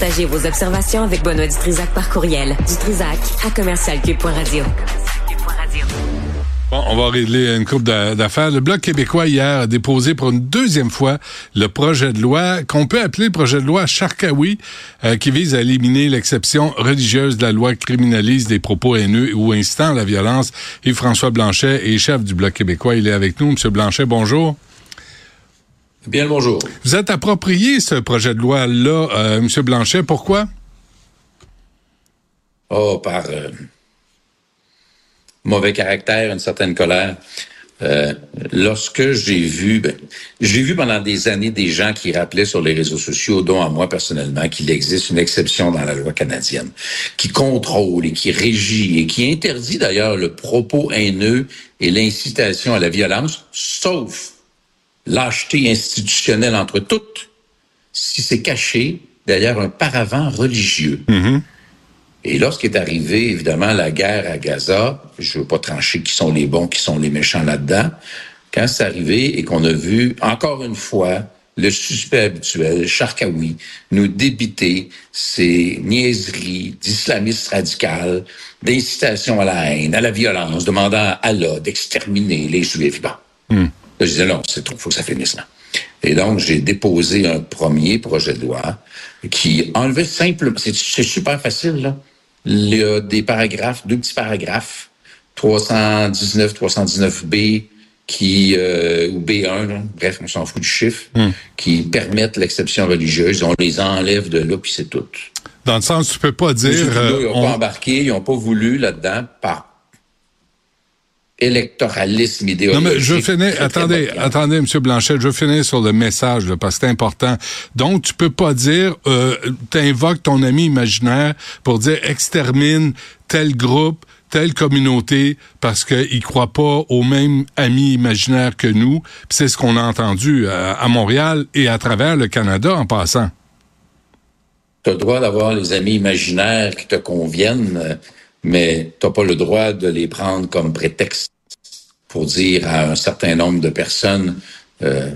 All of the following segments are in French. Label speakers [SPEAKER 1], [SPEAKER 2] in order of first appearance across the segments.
[SPEAKER 1] Partagez vos observations avec Benoît Dutrisac par courriel. Dutrisac à commercialcube.radio.
[SPEAKER 2] Bon, on va régler une coupe d'affaires. Le Bloc québécois hier a déposé pour une deuxième fois le projet de loi qu'on peut appeler le projet de loi Charkaoui, euh, qui vise à éliminer l'exception religieuse de la loi qui criminalise des propos haineux ou incitant à la violence. Yves-François Blanchet est chef du Bloc québécois. Il est avec nous. Monsieur Blanchet, bonjour.
[SPEAKER 3] Bien le bonjour.
[SPEAKER 2] Vous êtes approprié ce projet de loi-là, euh, Monsieur Blanchet. Pourquoi?
[SPEAKER 3] Oh, par euh, mauvais caractère, une certaine colère. Euh, lorsque j'ai vu, ben, j'ai vu pendant des années des gens qui rappelaient sur les réseaux sociaux, dont à moi personnellement, qu'il existe une exception dans la loi canadienne, qui contrôle et qui régit et qui interdit d'ailleurs le propos haineux et l'incitation à la violence, sauf lâcheté institutionnelle entre toutes si c'est caché derrière un paravent religieux.
[SPEAKER 2] Mm-hmm.
[SPEAKER 3] Et lorsqu'est arrivé, évidemment, la guerre à Gaza, je veux pas trancher qui sont les bons, qui sont les méchants là-dedans, quand c'est arrivé et qu'on a vu, encore une fois, le suspect habituel, Charkaoui, nous débiter ces niaiseries d'islamistes radicales, d'incitation à la haine, à la violence, demandant à Allah d'exterminer les Juifs. Bon.
[SPEAKER 2] Mm.
[SPEAKER 3] Là, je disais, non, c'est trop, faut que ça finisse là. Et donc, j'ai déposé un premier projet de loi qui enlevait simplement, c'est super facile, là. Il y a des paragraphes, deux petits paragraphes, 319, 319B, qui, euh, ou B1, là, bref, on s'en fout du chiffre,
[SPEAKER 2] Hmm.
[SPEAKER 3] qui permettent l'exception religieuse. On les enlève de là, puis c'est tout.
[SPEAKER 2] Dans le sens, tu peux pas dire...
[SPEAKER 3] là,
[SPEAKER 2] euh,
[SPEAKER 3] ils n'ont
[SPEAKER 2] on-
[SPEAKER 3] pas embarqué, ils n'ont pas voulu là-dedans par électoralisme
[SPEAKER 2] Non,
[SPEAKER 3] idéologique.
[SPEAKER 2] mais je finis. Attendez, attendez, Monsieur Blanchet, je finis sur le message, là, parce que c'est important. Donc, tu peux pas dire, euh, t'invoques ton ami imaginaire pour dire extermine tel groupe, telle communauté, parce qu'il croit pas au même ami imaginaire que nous. C'est ce qu'on a entendu à, à Montréal et à travers le Canada en passant.
[SPEAKER 3] Tu as le droit d'avoir les amis imaginaires qui te conviennent, euh, mais tu n'as pas le droit de les prendre comme prétexte pour dire à un certain nombre de personnes euh,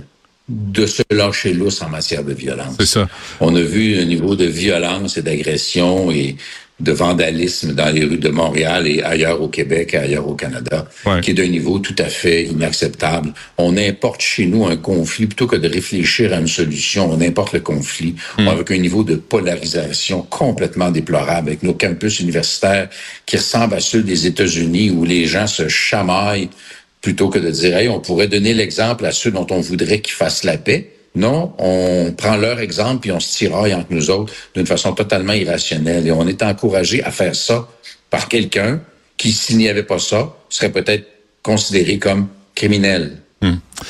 [SPEAKER 3] de se lâcher lousse en matière de violence.
[SPEAKER 2] C'est ça.
[SPEAKER 3] On a vu un niveau de violence et d'agression et de vandalisme dans les rues de Montréal et ailleurs au Québec et ailleurs au Canada,
[SPEAKER 2] Ouais.
[SPEAKER 3] qui est d'un niveau tout à fait inacceptable. On importe chez nous un conflit plutôt que de réfléchir à une solution. On importe le conflit avec un niveau de polarisation complètement déplorable avec nos campus universitaires qui ressemblent à ceux des États-Unis où les gens se chamaillent plutôt que de dire, hey, on pourrait donner l'exemple à ceux dont on voudrait qu'ils fassent la paix. Non, on prend leur exemple puis on se tiraille entre nous autres d'une façon totalement irrationnelle. Et on est encouragé à faire ça par quelqu'un qui, s'il n'y avait pas ça, serait peut-être considéré comme criminel.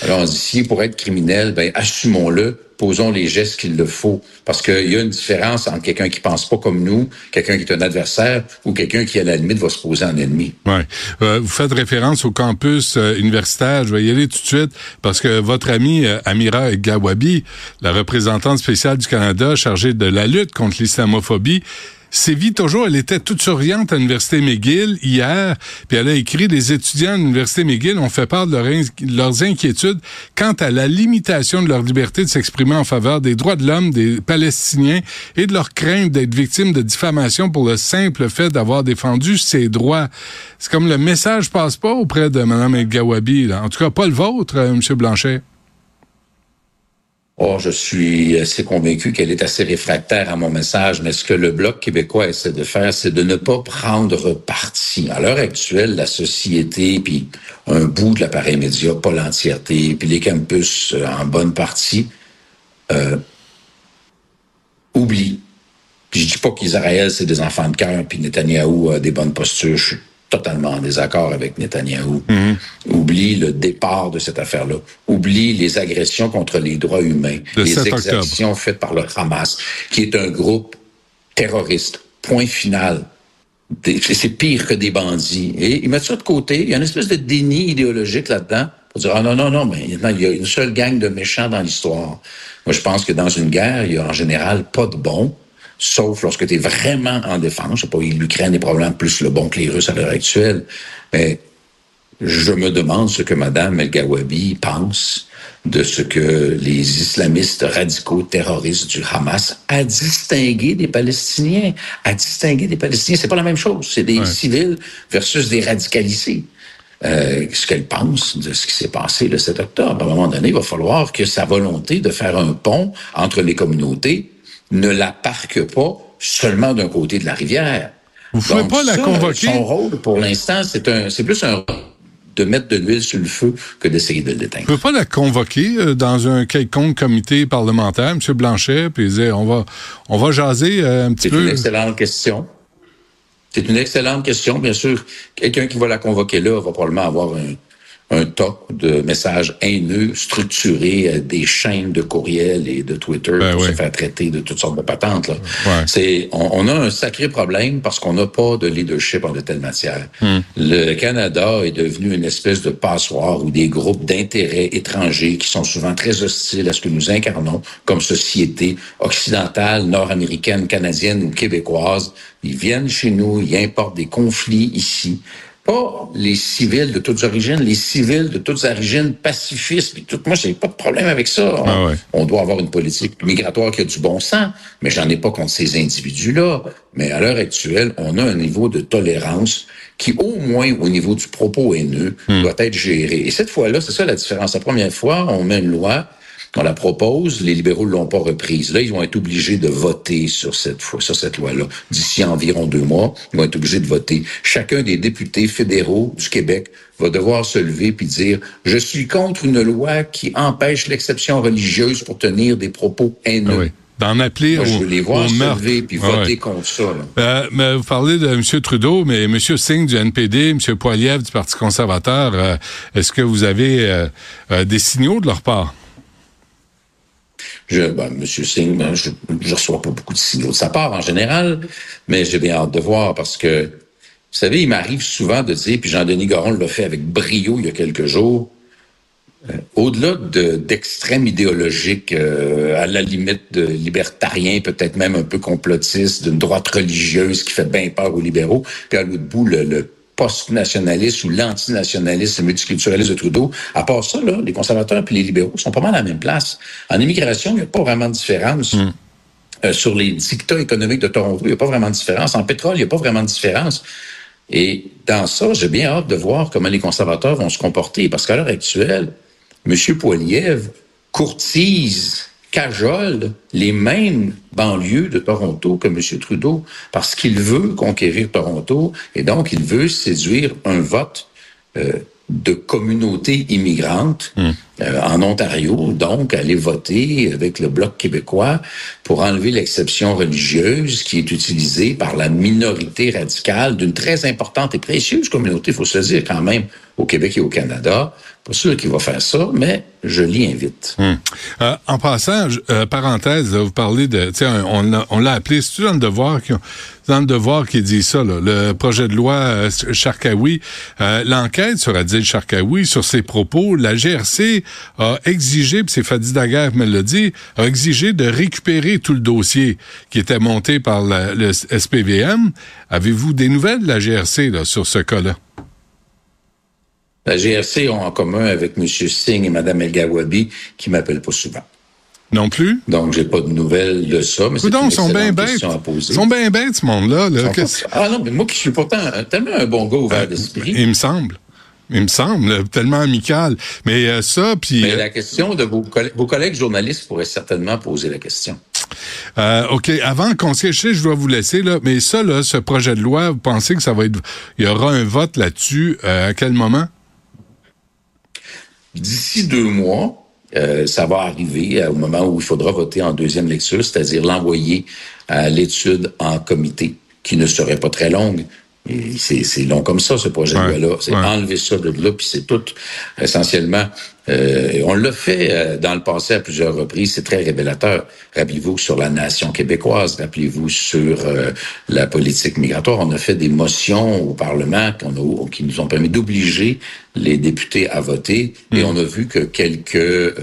[SPEAKER 3] Alors on dit, si pour être criminel, ben assumons-le, posons les gestes qu'il le faut. Parce qu'il y a une différence entre quelqu'un qui pense pas comme nous, quelqu'un qui est un adversaire, ou quelqu'un qui, à la limite, va se poser en ennemi.
[SPEAKER 2] Ouais. Euh, vous faites référence au campus euh, universitaire. Je vais y aller tout de suite parce que votre amie euh, Amira Gawabi, la représentante spéciale du Canada chargée de la lutte contre l'islamophobie, sévit toujours. Elle était toute souriante à l'Université McGill hier, puis elle a écrit des étudiants à l'Université McGill ont fait part de leurs inquiétudes quant à la limitation de leur liberté de s'exprimer en faveur des droits de l'homme des Palestiniens et de leur crainte d'être victimes de diffamation pour le simple fait d'avoir défendu ces droits. C'est comme le message passe pas auprès de Mme El Gawabi, là. en tout cas pas le vôtre, euh, M. Blanchet.
[SPEAKER 3] Or, je suis assez convaincu qu'elle est assez réfractaire à mon message, mais ce que le Bloc québécois essaie de faire, c'est de ne pas prendre parti. À l'heure actuelle, la société, puis un bout de l'appareil média, pas l'entièreté, puis les campus euh, en bonne partie, euh, oublient. Puis je dis pas qu'Israël, c'est des enfants de cœur, puis Netanyahou a des bonnes postures. Totalement en désaccord avec Netanyahou. Oublie le départ de cette affaire-là. Oublie les agressions contre les droits humains,
[SPEAKER 2] Le
[SPEAKER 3] les
[SPEAKER 2] 7 octobre.
[SPEAKER 3] exactions faites par le Hamas, qui est un groupe terroriste. Point final. C'est pire que des bandits. Et ils mettent ça de côté. Il y a une espèce de déni idéologique là-dedans pour dire, ah non, non, non, mais maintenant, il y a une seule gang de méchants dans l'histoire. Moi, je pense que dans une guerre, il y a en général pas de bons, sauf lorsque tu es vraiment en défense. Je sais pas, l'Ukraine est probablement plus le bon que les Russes à l'heure actuelle. Mais je me demande ce que Mme El Gawabi pense de ce que les islamistes radicaux terroristes du Hamas à distinguer des Palestiniens, à distinguer des Palestiniens, c'est pas la même chose. C'est des civils versus des radicalisés. Euh, ce qu'elle pense de ce qui s'est passé le 7 octobre. À un moment donné, il va falloir que sa volonté de faire un pont entre les communautés ne la parque pas seulement d'un côté de la rivière.
[SPEAKER 2] Vous ne pouvez pas la convoquer.
[SPEAKER 3] Son rôle, pour l'instant, c'est un, c'est plus un de mettre de l'huile sur le feu que d'essayer de le déteindre.
[SPEAKER 2] Vous ne pouvez pas la convoquer euh, dans un quelconque comité parlementaire, M. Blanchet, puis dire on va, on va jaser euh, un petit peu.
[SPEAKER 3] C'est une excellente question. C'est une excellente question. Bien sûr, quelqu'un qui va la convoquer là va probablement avoir un, un tas de messages haineux structurés, euh, des chaînes de courriels et de Twitter ben pour se faire traiter de toutes sortes de patentes. Là. C'est, on, a un sacré problème parce qu'on n'a pas de leadership en de telles matières. Hmm. Le Canada est devenu une espèce de passoire où des groupes d'intérêts étrangers qui sont souvent très hostiles à ce que nous incarnons comme société occidentale, nord-américaine, canadienne ou québécoise, ils viennent chez nous, ils importent des conflits ici pas les civils de toutes origines, les civils de toutes origines pacifistes. tout, moi, j'ai pas de problème avec ça.
[SPEAKER 2] Ah
[SPEAKER 3] on, doit avoir une politique migratoire qui a du bon sens, mais j'en ai pas contre ces individus-là. Mais à l'heure actuelle, on a un niveau de tolérance qui, au moins au niveau du propos haineux, hmm. doit être géré. Et cette fois-là, c'est ça la différence. La première fois, on met une loi on la propose, les libéraux ne l'ont pas reprise. Là, ils vont être obligés de voter sur cette, sur cette loi-là. D'ici environ deux mois, ils vont être obligés de voter. Chacun des députés fédéraux du Québec va devoir se lever puis dire je suis contre une loi qui empêche l'exception religieuse pour tenir des propos haineux.
[SPEAKER 2] Ah d'en appeler
[SPEAKER 3] Moi, je veux les voir se lever puis ah voter contre ça.
[SPEAKER 2] Euh, mais vous parlez de M. Trudeau, mais M. Singh du NPD, M. Poiliev du Parti conservateur, euh, est-ce que vous avez euh, des signaux de leur part?
[SPEAKER 3] Je, ben, Monsieur Singh, ben, je, reçois pas beaucoup de signaux de sa part en général, mais j'ai bien hâte de voir parce que, vous savez, il m'arrive souvent de dire, puis Jean-Denis Goron l'a fait avec brio il y a quelques jours, euh, au-delà d'extrêmes idéologiques, euh, à la limite de libertariens, peut-être même un peu complotistes, d'une droite religieuse qui fait bien peur aux libéraux, puis à l'autre bout, le post-nationaliste ou l'antinationaliste, le multiculturaliste de Trudeau. À part ça, là, les conservateurs et les libéraux sont pas mal à la même place. En immigration, il n'y a pas vraiment de différence. Hmm. Euh, sur les dictats économiques de Toronto, il n'y a pas vraiment de différence. En pétrole, il n'y a pas vraiment de différence. Et dans ça, j'ai bien hâte de voir comment les conservateurs vont se comporter. Parce qu'à l'heure actuelle, M. Poiliev courtise cajole les mêmes banlieues de Toronto que M. Trudeau parce qu'il veut conquérir Toronto et donc il veut séduire un vote euh, de communautés immigrantes hmm. euh, en Ontario, donc aller voter avec le Bloc québécois pour enlever l'exception religieuse qui est utilisée par la minorité radicale d'une très importante et précieuse communauté, il faut se dire quand même, au Québec et au Canada. Pas sûr qu'il va faire ça, mais je l'y invite.
[SPEAKER 2] Hmm. Euh, en passant, euh, parenthèse, vous parlez de, on, on l'a appelé, c'est dans le devoir qui, dans le devoir qui dit ça, là, le projet de loi euh, Charkaoui, euh, l'enquête sur Adil Charkaoui, sur ses propos, la GRC a exigé, puis c'est Fadi Daguerre me l'a dit, a exigé de récupérer tout le dossier qui était monté par le SPVM. Avez-vous des nouvelles de la GRC là, sur ce cas-là?
[SPEAKER 3] La GRC ont en commun avec M. Singh et Mme El Gawabi qui m'appellent pas souvent.
[SPEAKER 2] Non plus?
[SPEAKER 3] Donc, j'ai pas de nouvelles de ça, mais c'est une sont bien bêtes. à poser.
[SPEAKER 2] Ils sont bien bêtes, ce monde-là.
[SPEAKER 3] Ah non, mais moi qui suis pourtant tellement un bon gars ouvert euh, d'esprit.
[SPEAKER 2] Il me semble. Il me semble, tellement amical. Mais euh, ça, puis...
[SPEAKER 3] Mais la question de vos, collègues, vos collègues journalistes pourraient certainement poser la question.
[SPEAKER 2] Euh, OK, avant qu'on se je dois vous laisser, là, mais ça, là, ce projet de loi, vous pensez que ça va être... Il y aura un vote là-dessus à quel moment?
[SPEAKER 3] D'ici deux mois, euh, ça va arriver au moment où il faudra voter en deuxième lecture, c'est-à-dire l'envoyer à l'étude en comité, qui ne serait pas très longue. C'est long comme ça, ce projet de loi-là. C'est enlever ça de là, puis c'est tout essentiellement euh, on l'a fait euh, dans le passé à plusieurs reprises. C'est très révélateur. Rappelez-vous sur la nation québécoise, rappelez-vous sur euh, la politique migratoire. On a fait des motions au Parlement qui nous ont permis d'obliger les députés à voter. Et hmm. on a vu que quelques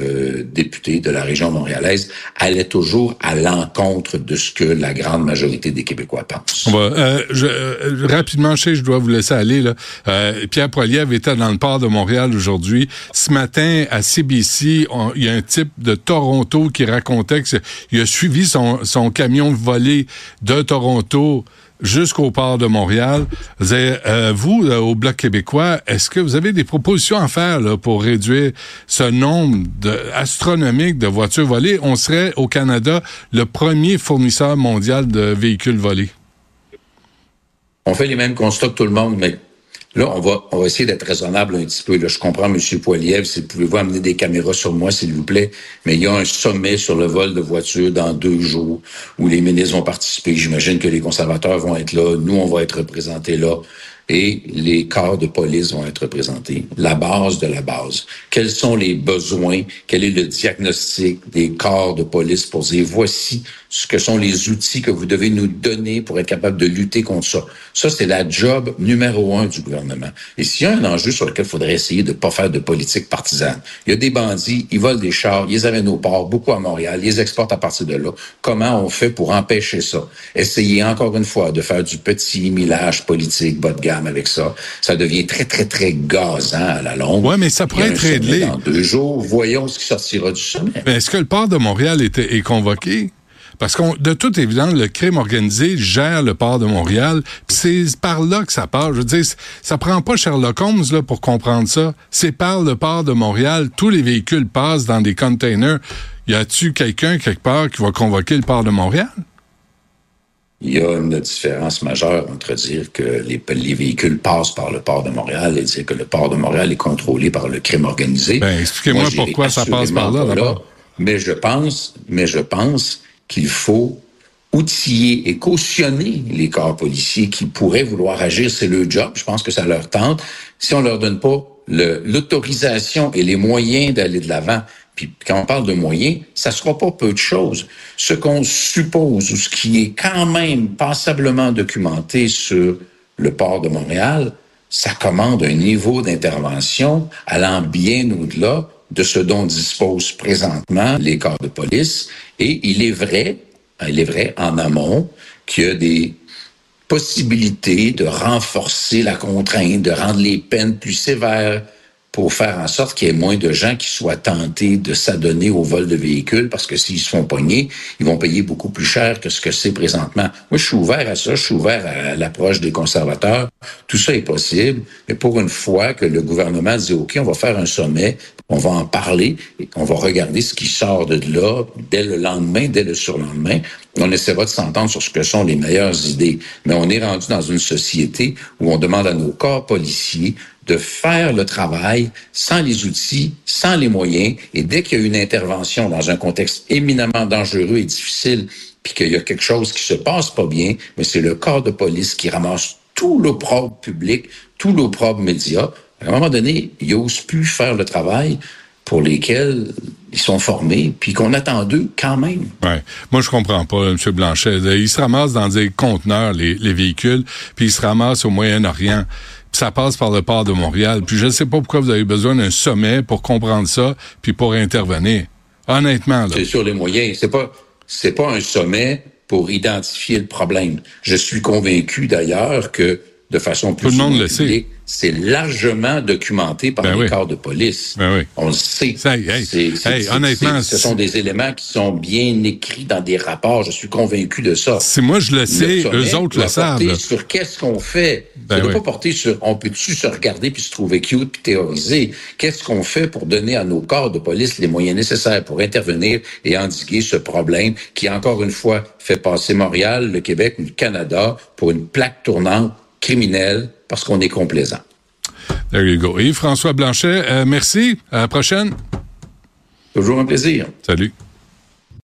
[SPEAKER 3] députés de la région montréalaise allaient toujours à l'encontre de ce que la grande majorité des Québécois pensent.
[SPEAKER 2] je, rapidement, je, je dois vous laisser aller. Là. Pierre Poilievre était dans le port de Montréal aujourd'hui. Ce matin, à CBC, il y a un type de Toronto qui racontait qu'il a suivi son, camion volé de Toronto jusqu'au port de Montréal. Euh, vous, au Bloc québécois, est-ce que vous avez des propositions à faire pour réduire ce nombre astronomique de voitures volées? On serait au Canada le premier fournisseur mondial de véhicules volés.
[SPEAKER 3] On fait les mêmes constats que tout le monde, mais Là, on va, on va essayer d'être raisonnable un petit peu. Là, je comprends, M. Poiliev, si vous pouvez amener des caméras sur moi, s'il vous plaît. Mais il y a un sommet sur le vol de voitures dans deux jours où les ministres vont participer. J'imagine que les conservateurs vont être là. Nous, on va être représentés là et les corps de police vont être représentés. La base de la base. Quels sont les besoins? Quel est le diagnostic des corps de police pour dire voici ce que sont les outils que vous devez nous donner pour être capable de lutter contre ça. Ça, c'est la job numéro un du gouvernement. Et s'il y a un enjeu sur lequel il faudrait essayer de ne pas faire de politique partisane, il y a des bandits, ils volent des chars, ils les amènent au port, beaucoup à Montréal, ils exportent à partir de là. Comment on fait pour empêcher ça? Essayer encore une fois de faire du petit millage politique bas de gamme avec ça. Ça devient très, très, très gazant à la longue.
[SPEAKER 2] Oui, mais ça pourrait être réglé.
[SPEAKER 3] Dans deux jours, voyons ce qui sortira du sommet.
[SPEAKER 2] Est-ce que le port de Montréal était, est convoqué? Parce que de toute évidence, le crime organisé gère le port de Montréal. C'est par là que ça part. Je veux dire, ça prend pas Sherlock Holmes là, pour comprendre ça. C'est par le port de Montréal. Tous les véhicules passent dans des containers. Y a-tu quelqu'un quelque part qui va convoquer le port de Montréal?
[SPEAKER 3] Il y a une différence majeure entre dire que les, les, véhicules passent par le port de Montréal et dire que le port de Montréal est contrôlé par le crime organisé.
[SPEAKER 2] Ben, expliquez-moi pourquoi ça passe par là, d'abord.
[SPEAKER 3] Mais je pense, mais je pense qu'il faut outiller et cautionner les corps policiers qui pourraient vouloir agir, c'est leur job. Je pense que ça leur tente. Si on leur donne pas l'autorisation et les moyens d'aller de l'avant, puis quand on parle de moyens, ça sera pas peu de choses. Ce qu'on suppose ou ce qui est quand même passablement documenté sur le port de Montréal, ça commande un niveau d'intervention allant bien au-delà de ce dont disposent présentement les corps de police. Et il est vrai, il est vrai en amont qu'il y a des possibilités de renforcer la contrainte, de rendre les peines plus sévères, pour faire en sorte qu'il y ait moins de gens qui soient tentés de s'adonner au vol de véhicules parce que s'ils se font pogner, ils vont payer beaucoup plus cher que ce que c'est présentement. Moi, je suis ouvert à ça, je suis ouvert à l'approche des conservateurs. Tout ça est possible, mais pour une fois que le gouvernement dit OK, on va faire un sommet, on va en parler, et on va regarder ce qui sort de là dès le lendemain, dès le surlendemain. On essaiera de s'entendre sur ce que sont les meilleures idées. Mais on est rendu dans une société où on demande à nos corps policiers de faire le travail sans les outils, sans les moyens. Et dès qu'il y a une intervention dans un contexte éminemment dangereux et difficile, puis qu'il y a quelque chose qui se passe pas bien, mais c'est le corps de police qui ramasse tout l'opprobre public, tout l'opprobre média. À un moment donné, ils n'osent plus faire le travail pour lesquels ils sont formés, puis qu'on attend d'eux quand même.
[SPEAKER 2] Ouais. Moi, je comprends pas, M. Blanchet. Ils se ramassent dans des conteneurs, les, les véhicules, puis ils se ramassent au Moyen-Orient ça passe par le port de Montréal. Puis je ne sais pas pourquoi vous avez besoin d'un sommet pour comprendre ça, puis pour intervenir. Honnêtement,
[SPEAKER 3] C'est sur les moyens. C'est pas, c'est pas un sommet pour identifier le problème. Je suis convaincu d'ailleurs que de façon plus
[SPEAKER 2] Tout le monde le sait
[SPEAKER 3] c'est largement documenté par ben les corps de police.
[SPEAKER 2] Ben
[SPEAKER 3] On le sait.
[SPEAKER 2] honnêtement,
[SPEAKER 3] ce sont des éléments qui sont bien écrits dans des rapports. Je suis convaincu de ça.
[SPEAKER 2] Si moi je le sais, eux autres le savent.
[SPEAKER 3] Sur qu'est-ce qu'on fait ben Ça ne pas porter sur on peut-tu se regarder puis se trouver cute puis théoriser? Qu'est-ce qu'on fait pour donner à nos corps de police les moyens nécessaires pour intervenir et endiguer ce problème qui encore une fois fait passer Montréal, le Québec, le Canada pour une plaque tournante criminelle parce qu'on est complaisant.
[SPEAKER 2] There you go. Et François Blanchet, euh, merci. À la prochaine.
[SPEAKER 3] Toujours un plaisir.
[SPEAKER 2] Salut.